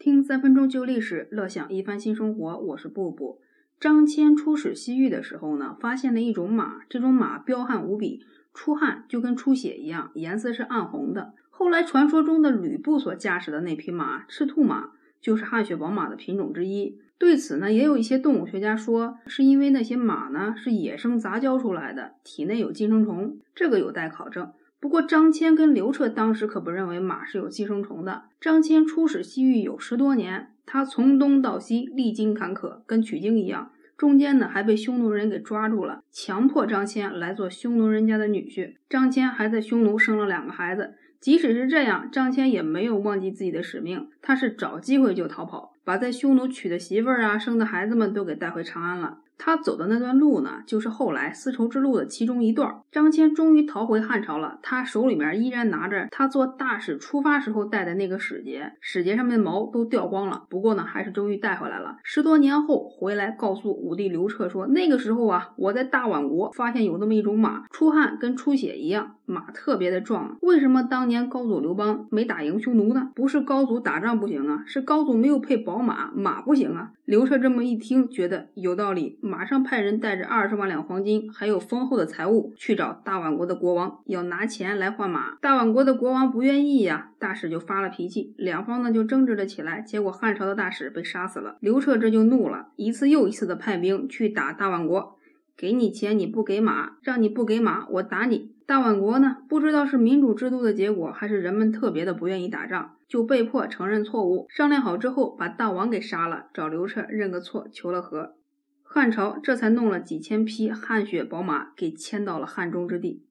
听三分钟旧历史，乐享一番新生活。我是布布。张骞出使西域的时候呢，发现了一种马，这种马彪悍无比，出汗就跟出血一样，颜色是暗红的。后来传说中的吕布所驾驶的那匹马赤兔马，就是汗血宝马的品种之一。对此呢，也有一些动物学家说，是因为那些马呢是野生杂交出来的，体内有寄生虫，这个有待考证。不过张骞跟刘彻当时可不认为马是有寄生虫的。张骞出使西域有十多年，他从东到西历经坎坷，跟取经一样，中间呢还被匈奴人给抓住了，强迫张骞来做匈奴人家的女婿。张骞还在匈奴生了两个孩子。即使是这样，张骞也没有忘记自己的使命，他是找机会就逃跑，把在匈奴娶的媳妇儿啊、生的孩子们都给带回长安了。他走的那段路呢，就是后来丝绸之路的其中一段。张骞终于逃回汉朝了，他手里面依然拿着他做大使出发时候带的那个使节，使节上面的毛都掉光了，不过呢，还是终于带回来了。十多年后回来，告诉武帝刘彻说，那个时候啊，我在大宛国发现有那么一种马，出汗跟出血一样，马特别的壮。为什么当年高祖刘邦没打赢匈奴呢？不是高祖打仗不行啊，是高祖没有配宝马，马不行啊。刘彻这么一听，觉得有道理。马上派人带着二十万两黄金，还有丰厚的财物去找大宛国的国王，要拿钱来换马。大宛国的国王不愿意呀，大使就发了脾气，两方呢就争执了起来。结果汉朝的大使被杀死了，刘彻这就怒了，一次又一次的派兵去打大宛国。给你钱你不给马，让你不给马，我打你。大宛国呢，不知道是民主制度的结果，还是人们特别的不愿意打仗，就被迫承认错误。商量好之后，把大王给杀了，找刘彻认个错，求了和。汉朝这才弄了几千匹汗血宝马，给迁到了汉中之地。